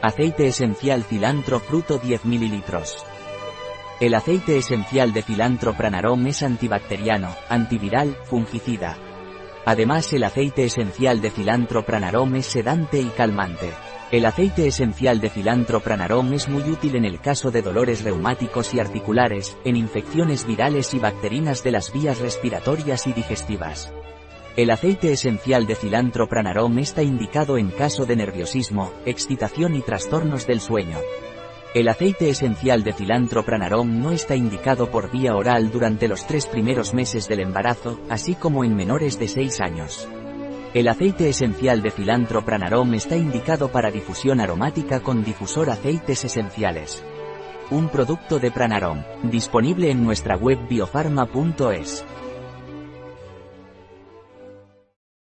Aceite esencial cilantro fruto 10 ml. El aceite esencial de cilantro pranarom es antibacteriano, antiviral, fungicida. Además el aceite esencial de cilantro pranarom es sedante y calmante. El aceite esencial de cilantro pranarom es muy útil en el caso de dolores reumáticos y articulares, en infecciones virales y bacterinas de las vías respiratorias y digestivas. El aceite esencial de cilantro pranarom está indicado en caso de nerviosismo, excitación y trastornos del sueño. El aceite esencial de cilantro pranarom no está indicado por vía oral durante los tres primeros meses del embarazo, así como en menores de 6 años. El aceite esencial de cilantro pranarom está indicado para difusión aromática con difusor aceites esenciales. Un producto de pranarom, disponible en nuestra web biofarma.es.